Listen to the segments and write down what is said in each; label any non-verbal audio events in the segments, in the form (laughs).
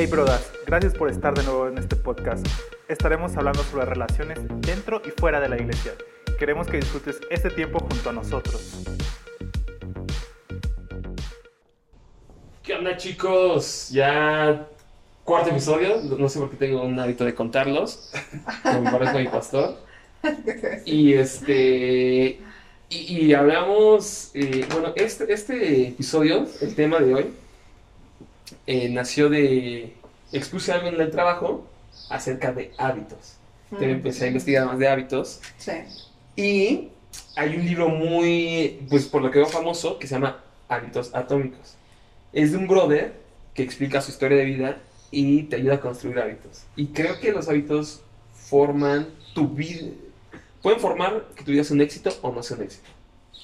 Hey brodas, gracias por estar de nuevo en este podcast. Estaremos hablando sobre relaciones dentro y fuera de la iglesia. Queremos que disfrutes este tiempo junto a nosotros. ¿Qué onda chicos? Ya cuarto episodio, no sé por qué tengo un hábito de contarlos, como parezco mi pastor. Y este, y, y hablamos, eh, bueno, este, este episodio, el tema de hoy, eh, nació de, expuse algo en el trabajo acerca de hábitos. Entonces Mm, empecé a investigar más de hábitos Sí. y hay un libro muy, pues por lo que veo famoso, que se llama Hábitos Atómicos. Es de un brother que explica su historia de vida y te ayuda a construir hábitos. Y creo que los hábitos forman tu vida. Pueden formar que tu vida sea un éxito o no sea un éxito.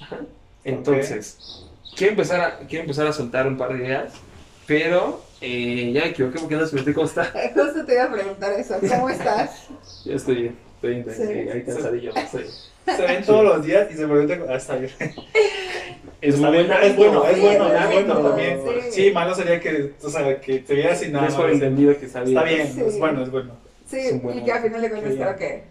Ajá. Entonces, quiero, empezar a, quiero empezar a soltar un par de ideas, pero eh, ya me equivoqué porque no sé cómo está. Justo te iba a preguntar eso. ¿Cómo estás? Ya estoy bien, estoy bien, Sí. ahí- ahí cansadillo. Se ven todos los días y se preguntan. Ah, está bien. (laughs) Es Está muy bien, es bueno, es bueno, es bueno bueno, también. sí. Sí, malo sería que, o sea, que te vieras sin nada. Es por entendido que. Está bien, Sí. es bueno, es bueno. Sí, y que a final de cuentas bien. creo que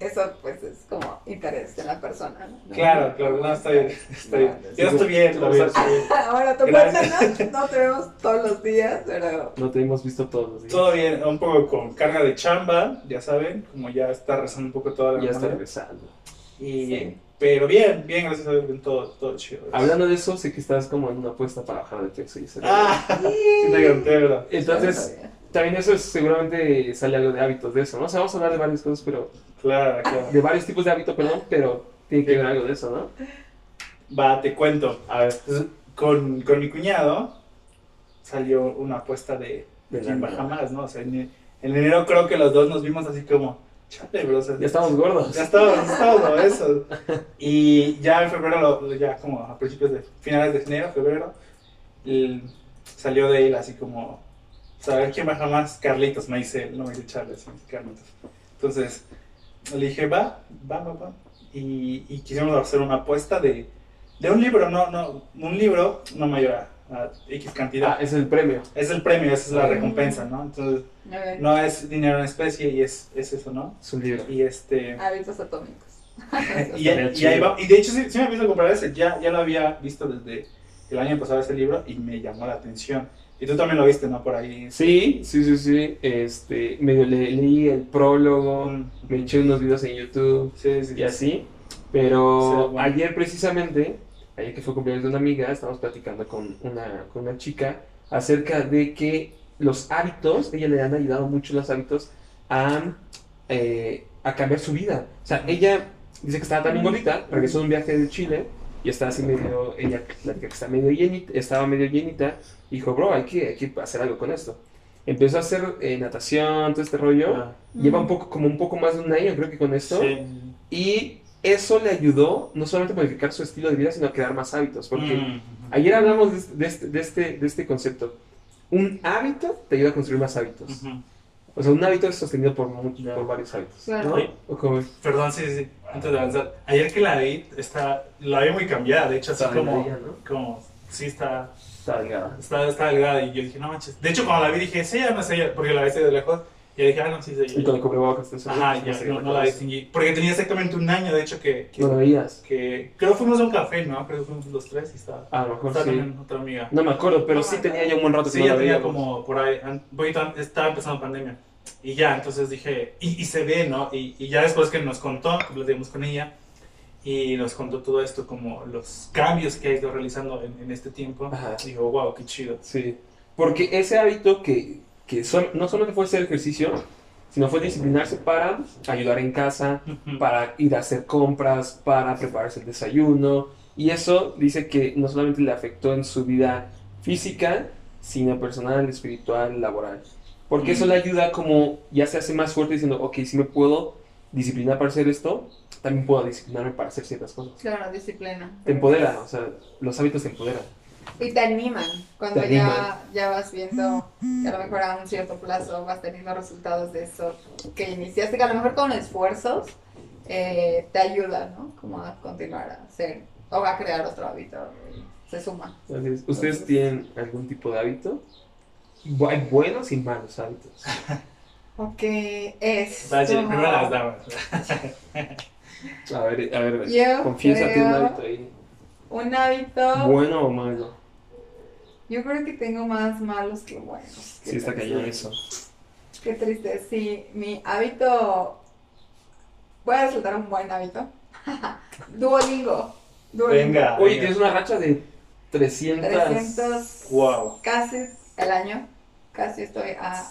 eso pues es como interés de la persona. ¿no? (laughs) Claro, claro, no, está bien, está bien. No, Yo estoy bien, está lo está bien. (laughs) Ahora tú cuéntanos, no te vemos todos los días, pero No te hemos visto todos los días. Todo bien, un poco con carga de chamba, ya saben, como ya está rezando un poco toda la Ya está semana. regresando. Y, Sí. Pero bien, bien, gracias a Dios, bien, todo, todo chido. Hablando de eso, sé que estás como en una apuesta para bajar de peso y eso. Ah, sí te conté, ¿verdad? Entonces, también eso es, seguramente sale algo de hábitos de eso, ¿no? O sea, vamos a hablar de varias cosas, pero... Claro, claro. De varios tipos de hábitos, perdón, pero tiene que ver algo de eso, ¿no? Va, te cuento. A ver, entonces, con, con mi cuñado salió una apuesta de, de quién baja más, ¿no? O sea, en, en enero creo que los dos nos vimos así como, chale, bro, o sea, Ya estamos gordos. Ya estábamos, estábamos eso. Y ya en febrero, lo- ya como a principios de finales de enero, febrero, el- salió de él así como, ¿saber quién baja más? Carlitos, me dice, él, no me dice Charles, me dice Carlitos. Entonces, le dije, va, va, va, va. Y, y quisimos hacer una apuesta de, de un libro, no, no, un libro no mayor a, a X cantidad. Ah, es el premio. Es el premio, esa es la Ah. recompensa, ¿no? Entonces, no es dinero en especie y es, es eso, ¿no? Es un libro. Y este... Hábitos atómicos. (laughs) Y, y ahí va- y de hecho sí, sí me empiezo a comprar ese, ya, ya lo había visto desde el año pasado ese libro y me llamó la atención. Y tú también lo viste, ¿no? Por ahí. Sí, sí, sí, sí. Este, medio le- leí el prólogo, Mm, me eché unos videos en YouTube Sí, sí. y así. Pero bueno. ayer precisamente, ayer que fue cumpleaños de una amiga, estábamos platicando con una, con una chica acerca de que los hábitos, ella le han ayudado mucho los hábitos a, eh, a cambiar su vida. O sea, ella dice que estaba también gordita, regresó de un viaje de Chile y está así medio, ella platica que está medio llenita, estaba medio llenita, y dijo, bro, hay que, hay que hacer algo con esto. Empezó a hacer eh, natación, todo este rollo. Ah, Lleva un poco, como un poco más de un año, creo que con esto. sí. Y eso le ayudó no solamente a modificar su estilo de vida, sino a crear más hábitos. Porque Mm, ayer hablamos de, este- de este, de, este, de este concepto. Un hábito te ayuda a construir más hábitos. ujú. O sea, un hábito es sostenido por, muchos, Ya. por varios hábitos. Claro. ¿no? Perdón, sí, sí, sí. Antes de avanzar. Ayer que la vi, está, la vi muy cambiada. De hecho, así Está como, delgada, ¿no? como. Sí, está, Está delgada. está, está delgada. Y yo dije, no manches. De hecho, cuando la vi, dije, es ella, no es ella. Porque la vi de lejos. Y yo dije, ah, no, sí, ella. Y con el cubrebocas. te Ajá, no ya, no, no la distinguí. Porque tenía exactamente un año, de hecho, que, que, No lo veías. que creo que fuimos a un café, ¿no? Creo que fuimos los tres y estaba, A lo mejor estaba sí. también otra amiga. No me acuerdo, pero No sí tenía ya un buen rato que Sí, no ya la tenía veíamos. como por ahí, an- estaba empezando pandemia. Y ya, entonces dije, y, y se ve, ¿no? Y, y ya después que nos contó, que platicamos con ella, y nos contó todo esto, como los cambios que ha ido realizando en, en este tiempo, Ajá. digo, wow, qué chido. Sí, porque ese hábito que, que son- no solamente fue hacer ejercicio, sino fue disciplinarse para ayudar en casa, para ir a hacer compras, para prepararse el desayuno. Y eso dice que no solamente le afectó en su vida física, sino personal, espiritual, laboral. Porque eso le ayuda como ya se hace más fuerte diciendo, ok, si me puedo disciplinar para hacer esto, también puedo disciplinarme para hacer ciertas cosas. Claro, disciplina. Te empodera, o sea, los hábitos te empoderan. Y te animan cuando Te ya, animan. ya vas viendo que a lo mejor a un cierto plazo vas teniendo resultados de eso que iniciaste, que a lo mejor con esfuerzos eh, te ayuda, ¿no? Como a continuar a hacer o a crear otro hábito. y Se suma. Así es. ¿Ustedes tienen algún tipo de hábito? Hay buenos y malos hábitos. (laughs) Ok, es. Va a decir, primero las damas. A ver, a ver, Yo confiésate un hábito ahí. Un hábito. ¿Bueno o malo? Yo creo que tengo más malos que buenos. Qué Sí, está triste. cañón eso. Qué triste. Sí, mi hábito. Voy a resultar un buen hábito. (laughs) Duolingo. Duolingo. Venga. Oye, venga. tienes una racha de 300. 300. Wow. Casi el año. Casi estoy a,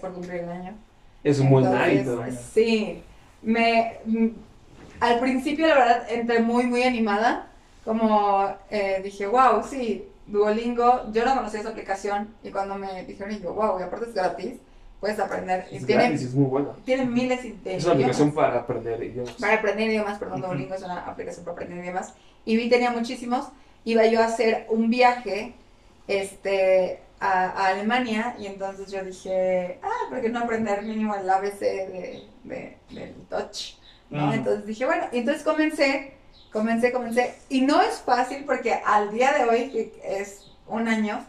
por cumplir el año. Es un buen hábito. Sí. Me, mm, al principio, la verdad, entré muy, muy animada. Como eh, dije, wow, sí, Duolingo. Yo no conocía esa aplicación y cuando me dijeron, y yo, wow, y aparte es gratis, puedes aprender. Y Es tiene, gratis, es muy bueno. tiene miles de Es una idiomas. aplicación para aprender idiomas. Para aprender idiomas, perdón, Ujú. Duolingo es una aplicación para aprender idiomas. Y vi tenía muchísimos. Iba yo a hacer un viaje este, a, a Alemania y entonces yo dije, ah, ¿por qué no aprender mínimo el ABC de, de- del Dutch? ¿no? Mm. Entonces dije, bueno, y entonces comencé, comencé, comencé. Y no es fácil porque al día de hoy, que es un año,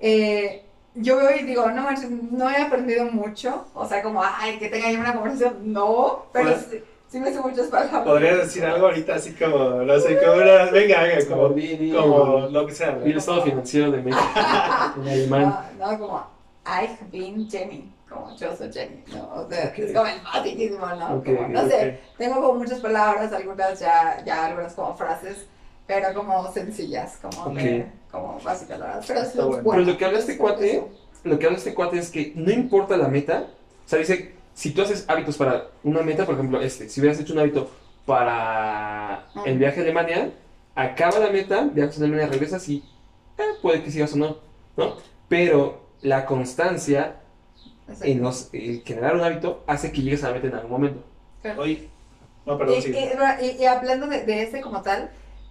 eh, yo veo y digo, no no he aprendido mucho. O sea, como, ay, que tenga yo una conversación. No, pero Pues- sí, me sé muchas palabras. ¿Podrías decir algo ahorita así como, no sé, como una, venga, venga, Como, como, di- di- como lo que sea. el estado financiero de México (laughs) en alemán. No, no, como, I been Jenny. Como yo soy Jenny, ¿no? O sea, es como el basiquísimo, ¿no? Como, no sé, tengo como muchas palabras, algunas ya, ya algunas como frases, pero como sencillas, como, de- como básicas, ¿verdad? Pero es bueno. Pero lo que habla este cuate, lo que habla este cuate es que no importa la meta, o sea, dice, si tú haces hábitos para una meta, por ejemplo, este, si hubieras hecho un hábito para el viaje a Alemania, acaba la meta, viajas a Alemania, regresas y eh, puede que sigas o no, ¿no? Pero la constancia Exacto. en los, el generar un hábito hace que llegues a la meta en algún momento. Oye, no, perdón, Y, sí. y- y- y hablando de, de este como tal,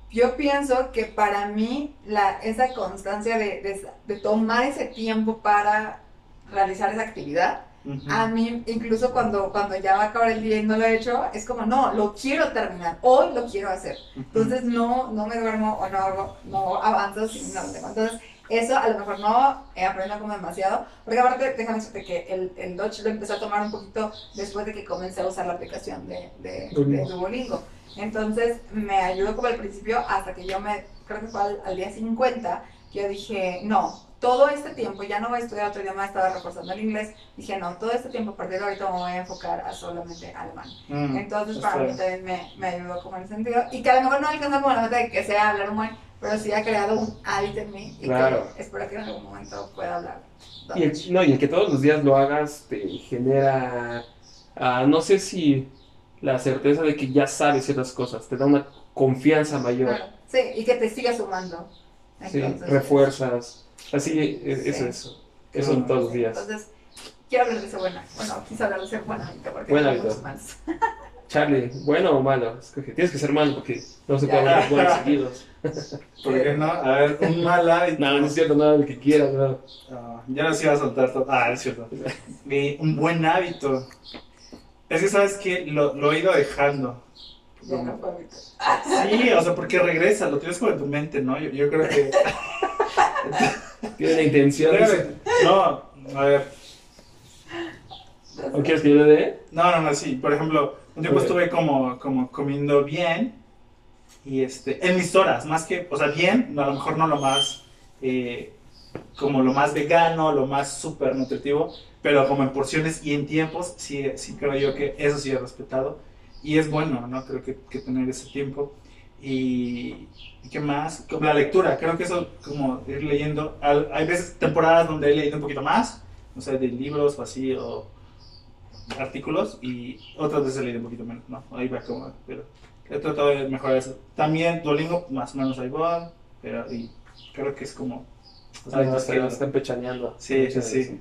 yo pienso que para mí la, esa constancia de, de- de tomar ese tiempo para realizar esa actividad, Ujú. a mí incluso cuando, cuando ya va a acabar el día y no lo he hecho, es como, no, lo quiero terminar, hoy lo quiero hacer. Entonces no, no me duermo o no hago, no avanzo si no lo tengo. Entonces eso a lo mejor no he aprendido como demasiado, porque aparte déjame decirte que el, el Dutch lo empecé a tomar un poquito después de que comencé a usar la aplicación de, de, de. Duolingo. Entonces me ayudó como al principio hasta que yo me, creo que fue al, al día 50, que yo dije, no, todo este tiempo, ya no voy a estudiar otro idioma, estaba reforzando el inglés, dije, no, todo este tiempo a partir de ahorita me voy a enfocar a solamente alemán. Mm, Entonces está para mí también me, me ayudó como en ese sentido. Y que a lo mejor no alcanza como la meta de que sea hablar un buen, pero sí ha creado un hábito en mí y Claro. que espero que en algún momento pueda hablar. Y el, no, y el que todos los días lo hagas te genera, ah, no sé si la certeza de que ya sabes ciertas cosas, te da una confianza mayor, Claro. Sí, y que te siga sumando. ¿sí? Entonces, refuerzas, así, e- eso, Sí. eso, eso en todos los días. Entonces, quiero hablar de ese buena. Bueno, quise hablar de ese buen hábito porque Buen tengo hábito. muchos malos. (laughs) Charlie, ¿bueno o malo? Escoge. Tienes que ser malo porque no se puede Ya. hablar de buenos (laughs) seguidos. (laughs) ¿Por qué no? A ver, un mal hábito. No, no es cierto, nada, lo que quieras, no. Ah, ya no se iba a soltar todo. Ah, es cierto. Eh, un buen hábito. Es que sabes que lo, lo he ido dejando. No. Sí, o sea, porque regresa, lo tienes como en tu mente, ¿no? Yo, yo creo que. Tiene la intención. No, a ver. ¿O quieres que yo le dé? No, no, no, sí. Por ejemplo, un tiempo estuve como, como comiendo bien. Y este, en mis horas, más que, o sea, bien, a lo mejor no lo más, eh, como lo más vegano, lo más súper nutritivo, pero como en porciones y en tiempos, sí, sí creo yo que eso sí he respetado. Y es bueno, ¿no? Creo que, que tener ese tiempo. Y, ¿y qué más? Como la lectura, creo que eso, como ir leyendo, hay veces, temporadas donde he leído un poquito más, no sé, de libros o así, o artículos, y otras veces he leído un poquito menos, ¿no? Ahí va como, pero he tratado de mejorar eso. También Duolingo, más o menos ahí va, pero y creo que es como... Ah, no, hábitos está, que- está empechaneando. Sí, sí, sí.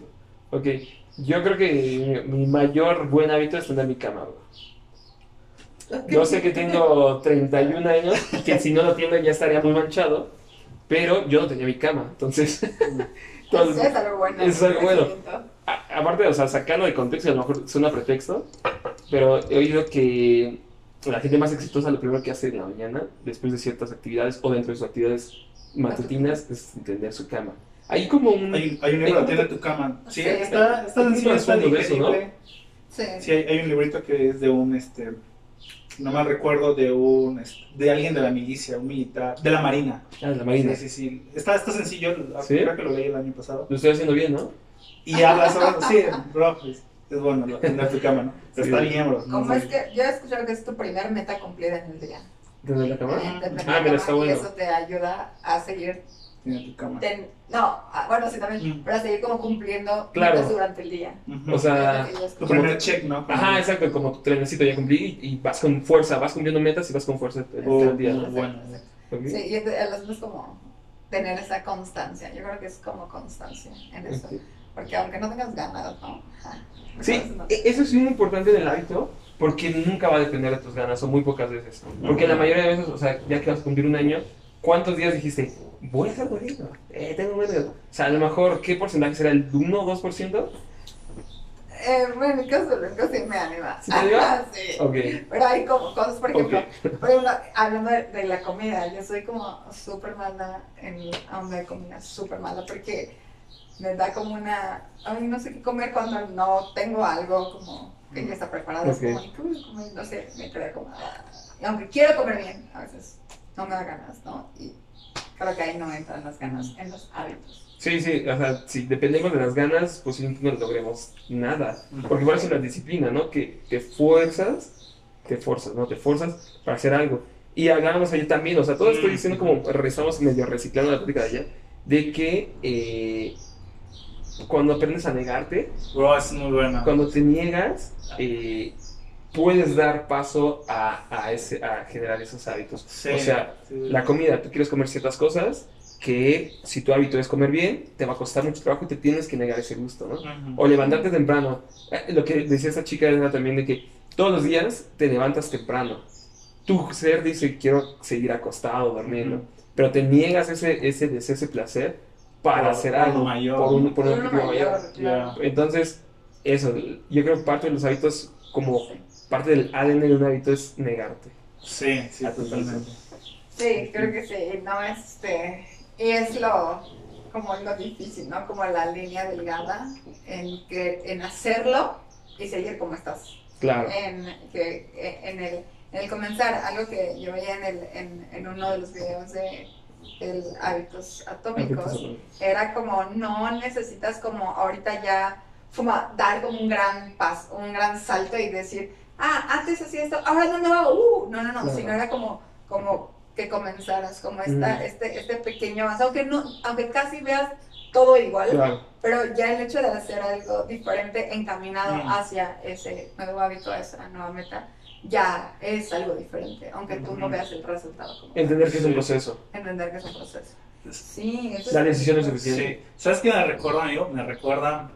Ok, yo creo que mi, mi mayor buen hábito es tener mi cama, bro. Yo sé que tengo 31 años y que si no lo tengo ya estaría muy manchado, pero yo no tenía mi cama, entonces... (laughs) Eso es algo bueno. es algo bueno. a- aparte, o sea, sacando de contexto, a lo mejor suena pretexto, pero he oído que la gente más exitosa lo primero que hace en la mañana, después de ciertas actividades o dentro de sus actividades matutinas, es tener su cama. Hay como un... Hay, hay un libro, tiene tu cama. Sí, está, está está de eso, ¿no? Sí. Sí, hay, hay un librito que es de un, este, no mal recuerdo, de un, de alguien de la milicia, un militar, de la marina. Ah, la marina. Sí, sí, sí. Está, está sencillo, ¿Sí? creo que lo leí el año pasado. Lo estoy haciendo bien, ¿no? Y habla sobre, sí, bro, es, es bueno, lo- tener tu cama, ¿no? Pero Sí. está bien, bro. ¿no? ¿Cómo es que yo he escuchado que es tu primer meta cumplida en el día? ¿Desde la cámara? En tener Ah, está cama, bueno. Y eso te ayuda a seguir, Tiene tu cama. ten- no, ah, bueno, sí también, Mm. pero a seguir como cumpliendo Claro. metas durante el día. O sea, tu primer check, ¿no? Ajá, exacto, como tu trenecito ya cumplí y, y vas con fuerza, vas cumpliendo metas y vas con fuerza todo Oh, el día. Exacto, bueno. exacto. Sí, y entonces, el asunto es como tener esa constancia. Yo creo que es como constancia en eso. Porque aunque no tengas ganas, ¿no? Ajá. Sí, no- e- eso es muy importante en el hábito porque nunca va a depender de tus ganas o muy pocas veces. Porque la mayoría de veces, o sea, ya que vas a cumplir un año, ¿cuántos días dijiste, voy a estar bonito? Eh, tengo ganas. O sea, a lo mejor, ¿qué porcentaje será? ¿El 1 o 2%? Eh, bueno, en mi caso, sí me anima. ¿Sí te anima? Sí. Ok. Pero hay como cosas, por ejemplo, Ok. (laughs) por ejemplo, hablando de, de la comida, yo soy como súper mala en la onda de comida, súper mala, porque me da como una, ay, no sé qué comer cuando no tengo algo como que ya está preparado, Ok. es como. No sé, me crea como, ah. aunque quiero comer bien, a veces no me da ganas, ¿no? Y creo que ahí no entran las ganas en los hábitos. Sí, sí, o sea, si dependemos de las ganas, posiblemente no logremos nada. Porque por eso es la disciplina, ¿no? Que te fuerzas, te forzas, ¿no? Te forzas para hacer algo. Y hablábamos ayer también, o sea, todo estoy diciendo como estamos medio reciclando la plática de ayer, de que eh, cuando aprendes a negarte, Bro, es muy bueno. cuando te niegas, eh, puedes dar paso a, a, ese, a generar esos hábitos. Sí, O sea, sí. la comida, tú quieres comer ciertas cosas que si tu hábito es comer bien, te va a costar mucho trabajo y te tienes que negar ese gusto, ¿no? O levantarte temprano. Eh, Lo que decía esa chica era también de que todos los días te levantas temprano. Tu ser dice quiero seguir acostado, durmiendo, Ujú. pero te niegas ese, ese ese placer para Por hacer algo algo mayor, por un, por un objetivo mayor. mayor, claro. Entonces, eso, yo creo que parte de los hábitos, como parte del ADN de un hábito es negarte. Sí, sí, A tu totalmente. Sí, creo que sí, no este, y es lo, como lo difícil, ¿no? Como la línea delgada en que, en hacerlo y seguir como estás, Claro. en, que, en el, en el comenzar, algo que yo veía en, el, en, en uno de los videos de el hábitos atómicos, era como no necesitas como ahorita ya como dar como un gran paso, un gran salto y decir, ah, antes hacía esto, ahora no lo hago, uh, no, no, no, Claro. sino era como, como que comenzaras, como esta, Mm. este, este pequeño avance, aunque no, aunque casi veas todo igual, Claro. pero ya el hecho de hacer algo diferente encaminado Mm. hacia ese nuevo hábito, esa nueva meta, ya es algo diferente, aunque tú no veas el resultado como Entender que es un proceso. entender que es un proceso. Sí, eso La es- decisión es suficiente. Sí. ¿Sabes qué me recuerda, amigo? Me recuerda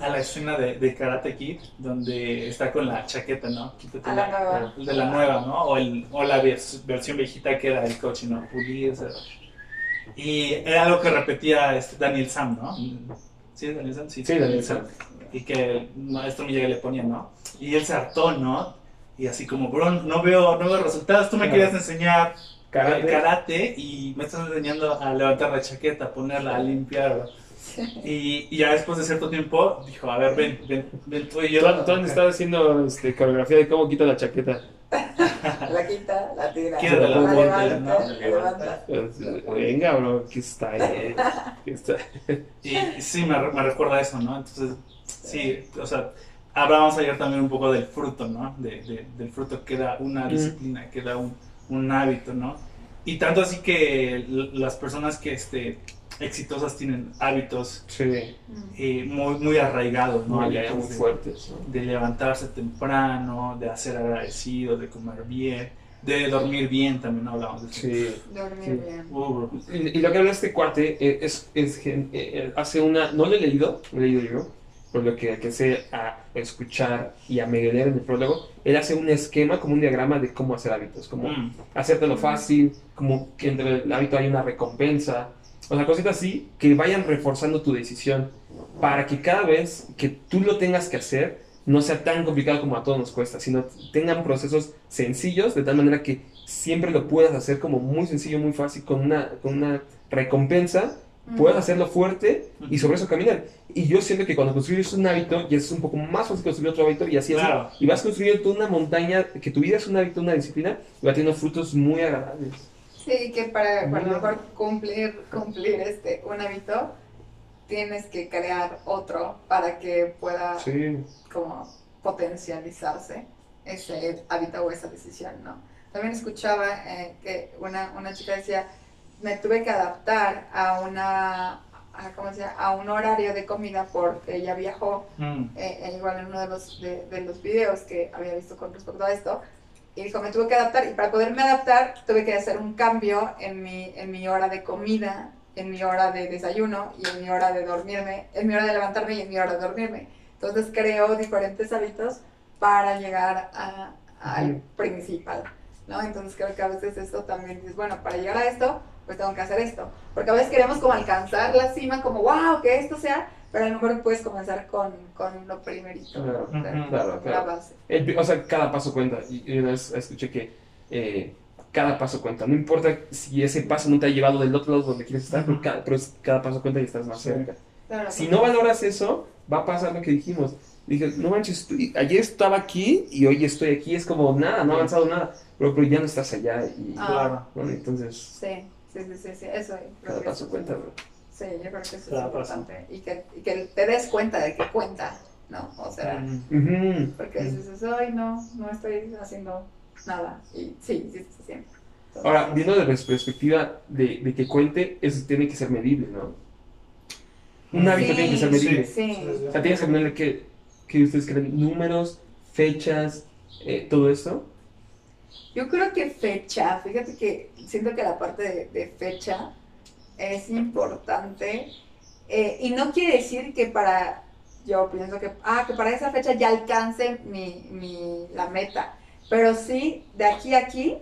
a la escena de, de Karate Kid, donde está con la chaqueta, ¿no? Quítate A la nueva. el de la nueva, ¿no? O, el, o la vers- versión viejita que era el coche, ¿no? Pulirse. Y era algo que repetía este Daniel Sam, ¿no? ¿Sí Daniel Sam? Sí, Daniel Sam. Y que el maestro Miguel le ponía, ¿no? Y él se hartó, ¿no? Y así como, bro, no veo, no veo resultados. Tú me Claro. querías enseñar Karate. karate y me estás enseñando a levantar la chaqueta, a ponerla, a limpiarla. Y, y ya después de cierto tiempo dijo, a ver, ven, ven, ven tú y yo. Han estado haciendo este, coreografía de cómo quita la chaqueta. (laughs) La quita, la tira, la la levanta, levanta. Venga, bro, aquí está. eh. Está. (laughs) Y, y sí, me, re- me recuerda a eso, ¿no? Entonces, sí, o sea, hablábamos ayer también un poco del fruto, ¿no? De, de- del fruto que da una Mm. disciplina, que da un, un hábito, ¿no? Y tanto así que las personas que este, exitosas tienen hábitos Sí, eh, muy, muy arraigados, ¿no? muy, muy de- fuertes. ¿no? de levantarse temprano, de hacer agradecido, de comer bien, de dormir bien, también hablamos de eso. Sí. Dormir Sí. bien. Uh, Y, y lo que habla este cuate eh, es, es, gen- eh, eh, hace una, no lo he leído, no lo he leído yo, por lo que alcancé a escuchar y a medio leer en el prólogo, él hace un esquema, como un diagrama de cómo hacer hábitos, como mm, hacértelo fácil, como que entre el hábito hay una recompensa, o sea, cositas así que vayan reforzando tu decisión para que cada vez que tú lo tengas que hacer no sea tan complicado como a todos nos cuesta, sino tengan procesos sencillos de tal manera que siempre lo puedas hacer como muy sencillo, muy fácil, con una, con una recompensa puedas hacerlo fuerte y sobre eso caminar. Y yo siento que cuando construyes un hábito, ya es un poco más fácil construir otro hábito y así. Claro. Y vas construyendo toda una montaña, que tu vida es un hábito, una disciplina, y va teniendo frutos muy agradables. Sí, que para, para a lo mejor cumplir, cumplir este, un hábito, tienes que crear otro para que pueda Sí. como potencializarse ese hábito o esa decisión, ¿no? También escuchaba eh, que una, una chica decía, me tuve que adaptar a una, a, ¿cómo se llama? a un horario de comida porque ella viajó, Mm. eh, eh, igual en uno de los, de, de los videos que había visto con respecto a esto, y dijo, me tuve que adaptar y para poderme adaptar tuve que hacer un cambio en mi, en mi hora de comida, en mi hora de desayuno y en mi hora de dormirme, en mi hora de levantarme y en mi hora de dormirme. Entonces creo diferentes hábitos para llegar a- al principal, ¿no? Entonces creo que a veces esto también dices, bueno, para llegar a esto, pues tengo que hacer esto. Porque a veces queremos como alcanzar la cima, como, wow, que esto sea, pero a lo mejor puedes comenzar con, con lo primerito, Claro, ¿no? O sea, ujú, claro, la claro. base. El- o sea, cada paso cuenta. Y una vez escuché que eh, cada paso cuenta. No importa si ese paso no te ha llevado del otro lado donde quieres estar, pero cada, pero es- cada paso cuenta y estás más Sí. cerca. Claro, Si no valoras eso, va a pasar lo que dijimos. Dije, no manches, tú- ayer estaba aquí y hoy estoy aquí. Es como nada, no ha avanzado nada. Pero, pero ya no estás allá. Y Ah. Claro. bueno, entonces, Sí, sí, sí, sí, sí, eso. cada paso cuenta, bro. Sí, yo creo que eso es importante. Y que, y que te des cuenta de que cuenta, ¿no? O sea, porque dices, ay, no, no estoy haciendo nada. Y sí, sí, sí, sí. Entonces, Ahora, viendo desde la perspectiva de, de que cuente, eso tiene que ser medible, ¿no? Un hábito Sí, tiene que ser medible. Sí, O sea, tienes que ponerle que, que ustedes creen números, fechas, eh, todo esto. Yo creo que fecha, fíjate que siento que la parte de, de fecha es importante eh, y no quiere decir que para, yo pienso que, ah, que para esa fecha ya alcance mi, mi, la meta, pero sí de aquí a aquí,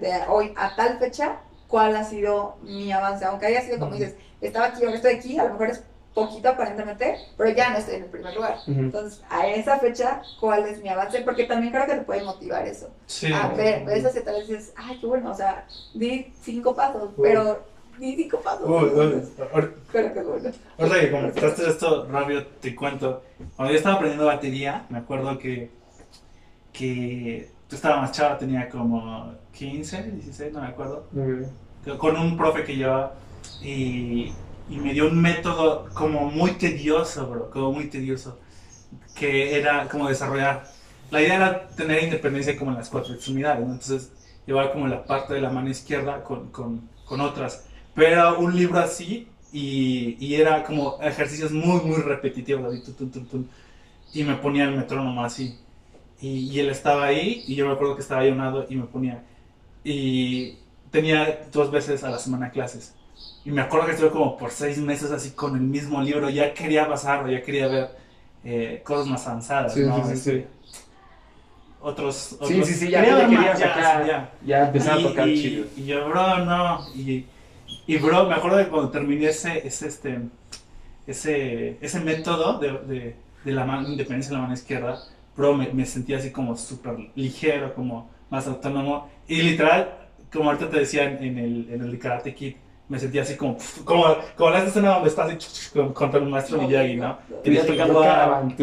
de hoy a tal fecha, cuál ha sido mi avance, aunque haya sido como dices, estaba aquí, ahora estoy aquí, a lo mejor es poquito aparentemente, pero ya no estoy en el primer lugar. Ujú. Entonces, a esa fecha, ¿cuál es mi avance? Porque también creo que te puede motivar eso. Sí. A ver, ves hacia atrás y dices, ay, qué bueno, o sea, di cinco pasos, pero que es bueno. Ahorita que comentaste esto, rápido te cuento. Cuando yo estaba aprendiendo batería, me acuerdo que, que tú estabas más chava, tenía como 15, 16, no me acuerdo. Con un profe que llevaba y, y me dio un método como muy tedioso, bro, como muy tedioso, que era como desarrollar. La idea era tener independencia como en las cuatro extremidades, ¿no? Entonces, llevar como la parte de la mano izquierda con, con, con otras. Pero un libro así y, y era como ejercicios muy, muy repetitivos, tun. y me ponía el metrónomo así. Y, y él estaba ahí y yo me acuerdo que estaba ahí a un lado y me ponía. Y tenía dos veces a la semana clases. Y me acuerdo que estuve como por seis meses así con el mismo libro, ya quería pasarlo, ya quería ver eh, cosas más avanzadas, Sí, ¿no? sí, sí, Este, sí. Otros, otros... Sí, sí, sí, ya, quería ya ver más, querías ya, ya. ya empezar a Y- tocar y, chido. Y yo, bro, no. Y, y bro, me acuerdo que cuando terminé ese, ese, este, ese, ese método de, de, de la mano, independencia de la mano izquierda, bro, me, me sentía así como súper ligero, como más autónomo. Y literal, como ahorita te decía en, el, en el Karate Kid, me sentía así como, como, como la escena donde estás así, con- contra el maestro Miyagi, ¿no? Cabrón.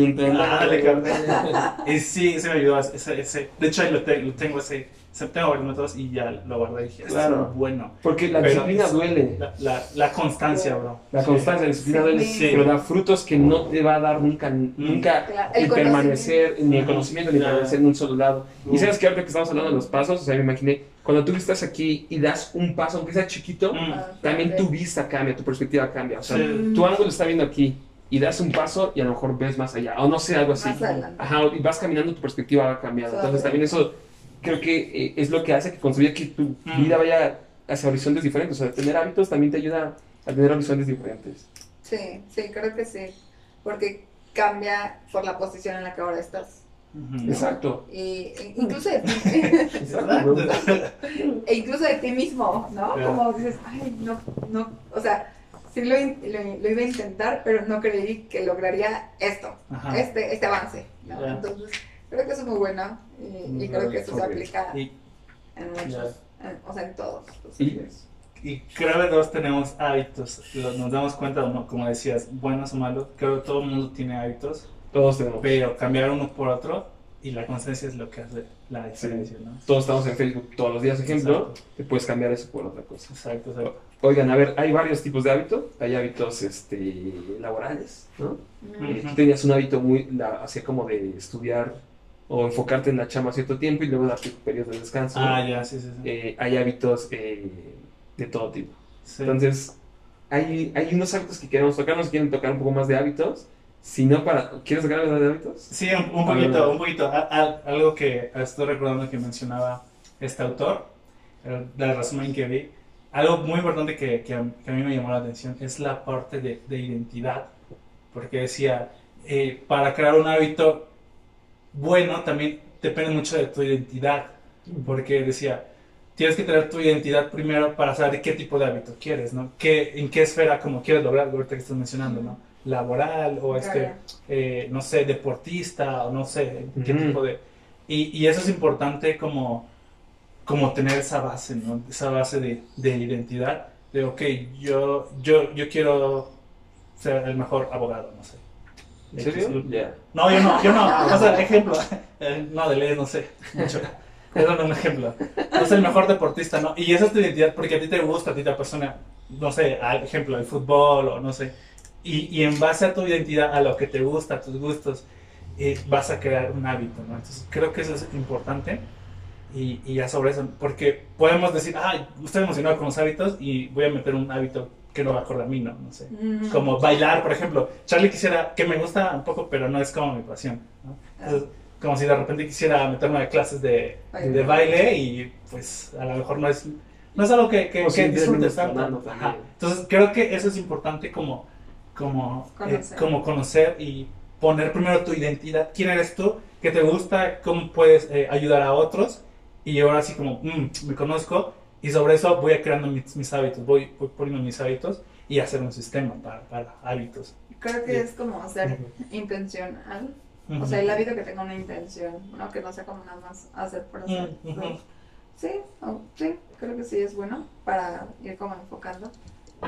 (laughs) Y sí, ese me ayudó. Ese, ese, de hecho, ahí lo, te- lo tengo, ese, tengo varios métodos y ya lo guardé y dije, esto Claro. es bueno. Porque la Pero disciplina es- duele. La, la, la constancia, bro. La Sí. constancia, la disciplina Sí. duele, Sí. pero da frutos que no te va a dar nunca, nunca Claro, el el permanecer, conocimiento. ni el conocimiento, ni Claro. permanecer en un solo lado. Y Mm. sabes que ahorita que estamos hablando de los pasos, o sea, me imaginé, cuando tú estás aquí y das un paso, aunque sea chiquito, Mm. Ah, también tu vista cambia, tu perspectiva cambia. O sea, Sí. tu ángulo está viendo aquí y das un paso y a lo mejor ves más allá, o no sé, algo así. Ajá, y vas caminando, tu perspectiva va cambiando. Entonces también eso creo que eh, es lo que hace que construya que tu Mm. vida vaya hacia horizontes diferentes. O sea, tener hábitos también te ayuda a tener horizontes diferentes. Sí, sí, creo que sí. Porque cambia por la posición en la que ahora estás. Exacto. Y, e incluso de ti, (laughs) e incluso de ti mismo, ¿no? Claro. Como dices, ay, no, no, o sea, sí lo, lo- lo iba a intentar, pero no creí que lograría esto, Ajá. este, este avance. Entonces, creo que eso es muy bueno y, y creo que eso se aplica Y, en muchos, en- o sea, en todos. los Y- y creo que todos tenemos hábitos. Lo- Nos damos cuenta, ¿no? como decías, buenos o malos. Creo que todo el mundo tiene hábitos. Todos tenemos. Pero cambiar uno por otro y la constancia es lo que hace la diferencia, ¿no? Todos estamos en Facebook todos los días, ejemplo. Exacto. Te puedes cambiar eso por otra cosa. Exacto, exacto. Oigan, a ver, hay varios tipos de hábitos. Hay hábitos este, laborales, ¿no? Eh, Ujú. tú tenías un hábito muy, la- así como de estudiar o enfocarte en la chama cierto tiempo y luego darte periodos de descanso. Ah, ya, sí, sí. sí. Eh, hay hábitos eh, de todo tipo. Sí. Entonces, hay, hay unos hábitos que queremos tocar, nos quieren tocar un poco más de hábitos. Si no, para, ¿quieres tocar algo de hábitos? Sí, un, un poquito, un poquito. A- a- algo que estoy recordando que mencionaba este autor, el- del resumen que vi. Algo muy importante que, que a, que a mí me llamó la atención es la parte de, de identidad. Porque decía, eh, para crear un hábito bueno también depende mucho de tu identidad. Porque decía, tienes que tener tu identidad primero para saber qué tipo de hábito quieres, ¿no? ¿Qué, en qué esfera como quieres lograr, ahorita que estás mencionando, ¿no? Laboral o este eh, no sé, deportista o no sé, qué tipo de... Y, y eso es importante como, como tener esa base, ¿no? Esa base de, de identidad, de, ok, yo, yo, yo quiero ser el mejor abogado, no sé. ¿En serio? Ya. No, yo no, yo no, (laughs) o sea, ejemplo, (laughs) eh, no, de leyes, no sé, mucho. Eso no es un ejemplo. No soy el mejor deportista, ¿no? Y esa es tu identidad, porque a ti te gusta, a ti te apasiona, no sé, al ejemplo, el fútbol o no sé. Y, y en base a tu identidad, a lo que te gusta, a tus gustos, eh, vas a crear un hábito, ¿no? Entonces, creo que eso es importante. Y, y ya sobre eso, porque podemos decir, ah, estoy emocionado con los hábitos y voy a meter un hábito que no va acorde a mí, ¿no? No sé Mm. como bailar, por ejemplo. Charlie quisiera, que me gusta un poco, pero no es como mi pasión. ¿no? Entonces, como si de repente quisiera meterme a clases de, Baile. de baile y pues a lo mejor no es, no es algo que, que, O sí, que disfrutes tanto. Entonces creo que eso es importante como, como, eh, Conocer. como conocer y poner primero tu identidad, quién eres tú, qué te gusta, cómo puedes eh, ayudar a otros y ahora sí como, mm, me conozco y sobre eso voy a creando mis, mis hábitos, voy, voy poniendo mis hábitos y hacer un sistema para, para hábitos. Creo que Bien. es como ser intencional. O sea, el hábito que tenga una intención, ¿no? Que no sea como nada más hacer por hacer. Ujú. ¿no? Sí, o- sí, creo que sí es bueno para ir como enfocando.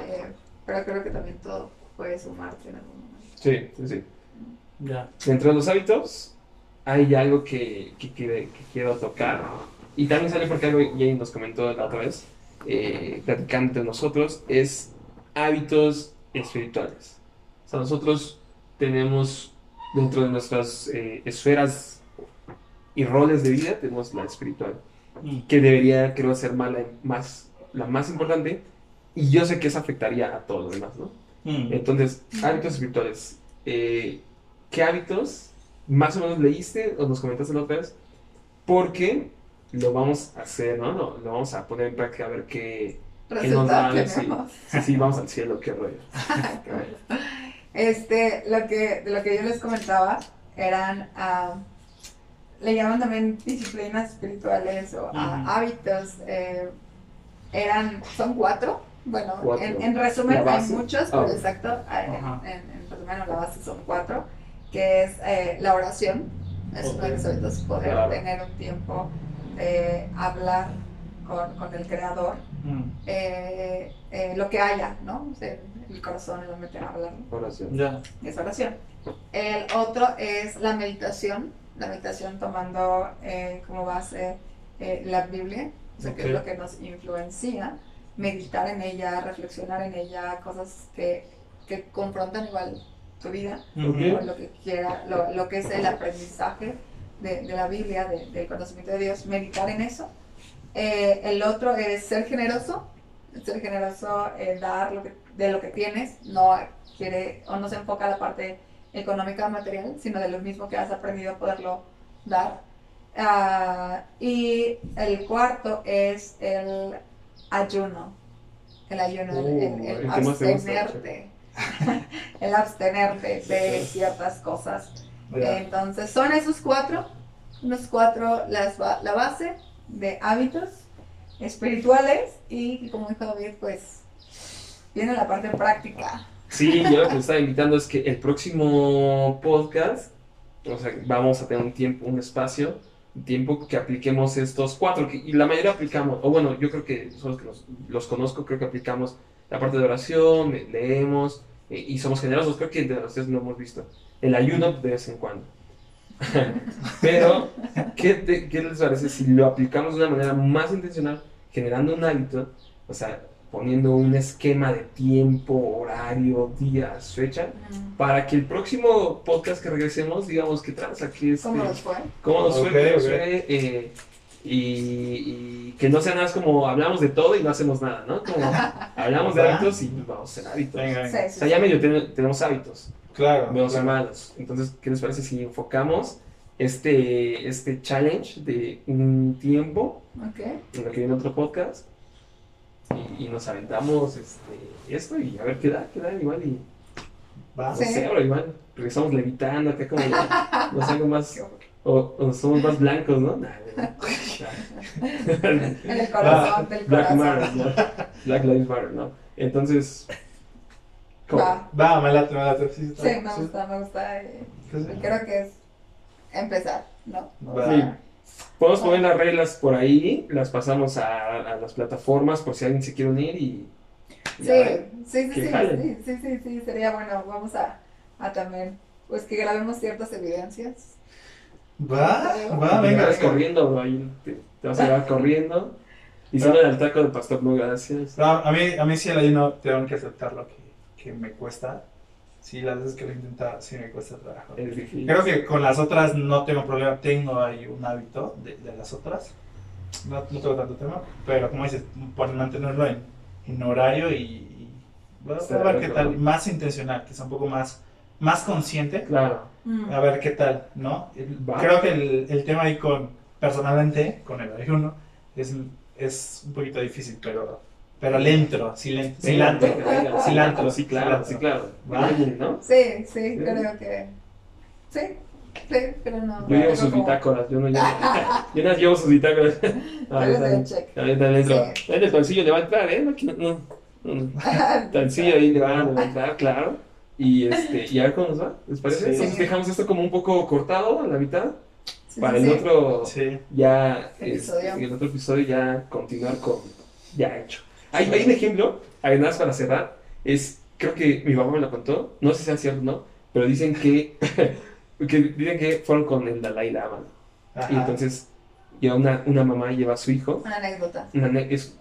Eh, pero creo que también todo puede sumarte en algún momento. Sí, sí, sí. Ya. Dentro de los hábitos hay algo que, que, quiere- que quiero tocar. Y también sale porque algo Jane nos comentó la otra vez, eh, platicando entre nosotros, es hábitos espirituales. O sea, nosotros tenemos dentro de nuestras eh, esferas y roles de vida, tenemos la espiritual, Mm. que debería, creo, ser mala- más, la más importante. Y yo sé que eso afectaría a todo lo demás, ¿no? Mm. Entonces, hábitos espirituales. Eh, ¿Qué hábitos más o menos leíste o nos comentaste la otra vez? Porque lo vamos a hacer, ¿no? Lo, lo vamos a poner en práctica a ver qué, qué nos da. Tenemos. Sí, sí, vamos al cielo, qué rollo. (laughs) Este, lo que, de lo que yo les comentaba eran, ah, le llaman también disciplinas espirituales o Ujú. hábitos. eh, eran, son cuatro. Bueno, Cuatro. En, en resumen hay muchos, pero exacto, eh, en, Ajá. en- en resumen la base son cuatro, que es eh, la oración. Es uno de los hábitos, poder Claro. tener un tiempo de hablar con, con el Creador Mm. eh, eh, lo que haya, ¿no? O sea, el corazón en la mente a hablar, ¿no? Oración. Ya. es oración. El otro es la meditación, la meditación tomando eh, como base eh, la Biblia, o sea, que es lo que nos influencia, meditar en ella, reflexionar en ella, cosas que, que confrontan igual tu vida, Ujú. o lo que quiera, lo, lo que es el aprendizaje de, de la Biblia, de- del conocimiento de Dios, meditar en eso. Eh, el otro es ser generoso, ser generoso, eh, dar lo que, de lo que tienes, no quiere o no se enfoca a la parte económica o material, sino de lo mismo que has aprendido a poderlo dar. Ah, y el cuarto es el ayuno, el ayuno, el- el, Uh, el el abstenerte, (laughs) el abstenerte de ciertas cosas. Entonces, son esos cuatro, unos cuatro, las, la base de hábitos espirituales y como dijo David, pues viene la parte práctica. Sí, yo lo que estaba invitando es que el próximo podcast, o sea, vamos a tener un tiempo, un espacio tiempo que apliquemos estos cuatro, que- y la mayoría aplicamos, o bueno, yo creo que son los que los, los conozco, creo que aplicamos la parte de oración, le- leemos, eh, y somos generosos, creo que de los tres no hemos visto. El ayuno de vez en cuando. (laughs) Pero, ¿qué, te- ¿qué les parece si lo aplicamos de una manera más intencional, generando un hábito, o sea, poniendo un esquema de tiempo, horario, días, fecha, Mm. para que el próximo podcast que regresemos, digamos, que transa, que es... ¿Cómo nos fue? ¿Cómo nos fue? Ok, ¿Cómo nos ok. fue? Eh, y, y que no sea nada más como hablamos de todo y no hacemos nada, ¿no? Como (laughs) hablamos de hábitos y vamos a hacer hábitos. Venga, Sí, venga. O sea, ya sí. medio ten- tenemos hábitos, Claro. buenos y claro. malos. Entonces, ¿qué les parece si enfocamos este, este challenge de un tiempo Ok. en lo que viene otro podcast y, y nos aventamos este, esto y a ver qué da, qué da igual y Va. no Sí. sé, ahora igual regresamos levitando acá como (laughs) ya, no sé, algo más o, o somos más blancos, ¿no? Nah, nah, (laughs) nah. En el corazón del Black corazón. Matter, ¿no? Black Lives Matter, ¿no? Entonces. Va. Va, me late, me late. Sí, está Sí, me gusta, me gusta. eh, y Creo que es empezar, ¿no? Va. Podemos poner las reglas por ahí, las pasamos a, a las plataformas por si alguien se quiere unir y... y Sí, ver. sí, sí, sí, sí, sí, sí, sí, sería bueno. Vamos a, a también, pues que grabemos ciertas evidencias. Va, va, Te venga, vas venga. corriendo, bro, ahí te, te vas a llevar (laughs) corriendo. Diciéndole al taco del pastor, no, gracias. No, a mí, a mí sí el ayuno tengo que aceptar lo que, me cuesta. Sí, las veces que lo he intentado, sí me cuesta trabajo. Creo que con las otras no tengo problema, tengo ahí un hábito de, de las otras. No, no tengo tanto tema, pero como dices, por mantenerlo en, en horario y, y voy a- Sí, a ver qué claro. tal, más intencional, que sea un poco más, más consciente, Claro. Mm. a ver qué tal, ¿no? Va. Creo que el, el tema ahí con, personalmente, con el ayuno, es, es un poquito difícil, pero, pero lento, cilantro, venga, cilantro, Sí, claro, cilantro. sí, claro. ¿no? Sí, sí, creo que. Sí, sí, pero no. Yo llevo sus como- bitácoras, yo no llevo. (laughs) Yo no llevo sus bitácoras. A ver. (laughs) Sí. En el toncillo le va a entrar, ¿eh? No, no. (laughs) Toncillo ahí le va, a entrar, claro. Y, este, y a ver cómo nos va, ¿les parece? Sí. Entonces dejamos esto como un poco cortado a la mitad. Sí, Para sí, el otro, Sí. ya, Episodio. este, el otro episodio ya continuar con ya hecho. Hay, hay un ejemplo, además para cerrar, es, creo que mi mamá me lo contó, no sé si es cierto o no, pero dicen que, (laughs) que dicen que fueron con el Dalai Lama. Ajá. Y entonces, ya una, una mamá lleva a su hijo, Una anécdota. una es,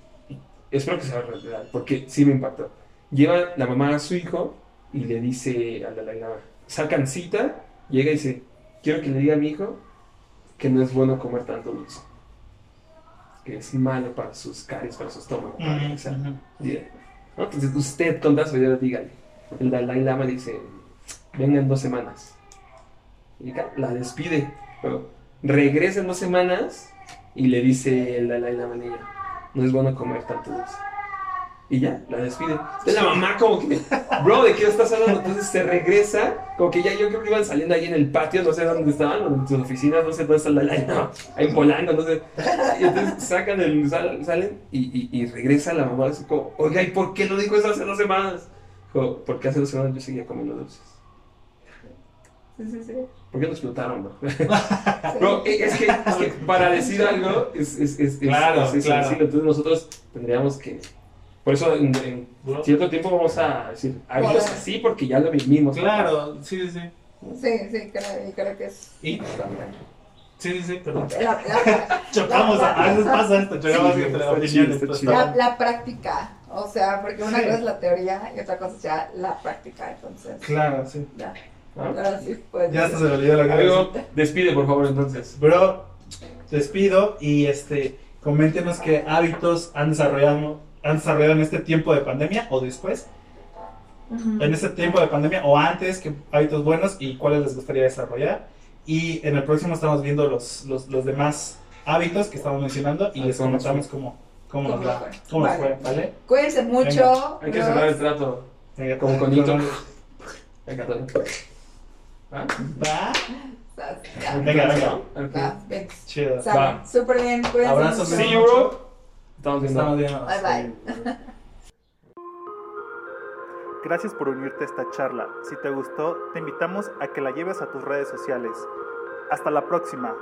espero que sea real, porque sí me impactó. Lleva la mamá a su hijo y le dice al Dalai Lama, sacan cita, llega y dice, quiero que le diga a mi hijo que no es bueno comer tanto dulce. Que es malo para sus caries, para su estómago. para ¿no? Entonces usted con las ideas dígale. El Dalai Lama dice, venga en dos semanas. Y la despide. Pero regresa en dos semanas y le dice el Dalai Lama a ella, no es bueno comer tanto dulce. Y ya, la despide. Entonces la mamá como que, bro, ¿de qué estás hablando? Entonces se regresa, como que ya yo creo que iban saliendo ahí en el patio, no sé dónde estaban, o en sus oficinas, no sé dónde está el Dalai Lama, ahí volando, no sé. Y entonces sacan el, sal- salen y, y, y regresa la mamá así como, oiga, ¿y por qué lo dijo eso hace dos semanas? Dijo, porque hace dos semanas yo seguía comiendo dulces. Sí, sí, sí. ¿Por qué no (laughs) explotaron, bro? Bro, eh, es que, es que para decir algo es, es, es, es- Claro, es- es claro. Entonces nosotros tendríamos que... Por eso en, en cierto tiempo vamos a decir, hábitos Joder. así porque ya lo vivimos. ¿no? Claro, sí, sí, sí. Sí, sí, creo, y creo que es. Y, sí, sí, sí, perdón. La, la, (laughs) Chocamos, a a veces pasa esto, chocamos Sí, entre opiniones. chido. la, la práctica. O sea, porque una Sí. cosa es la teoría y otra cosa es ya la práctica. Entonces, Claro, sí. ya. ¿Ah? Ahora sí, pues. Ya hasta se me olvidó lo que iba a Amigo, decir. despide por favor entonces. Bro, despido y este, coméntenos qué hábitos han desarrollado, han desarrollado en este tiempo de pandemia o después, Ujú. en este tiempo de pandemia o antes, qué hábitos buenos y cuáles les gustaría desarrollar. Y en el próximo estamos viendo los, los, los demás hábitos que estamos mencionando y Ah, les ¿cómo nos comentamos cómo, cómo, nos ¿Cómo va, fue? cómo nos Vale. fue, ¿vale? Cuídense mucho. Hay que cerrar el trato. Venga, Como con- conito. con- Venga. ¿Ah? Va, Venga, venga. Va, ven. chido. Súper bien. Cuídense Abrazos, mucho. See you, bro. Estamos viendo. Estamos viendo. Bye, bye. (laughs) Gracias por unirte a esta charla. Si te gustó, te invitamos a que la lleves a tus redes sociales. Hasta la próxima.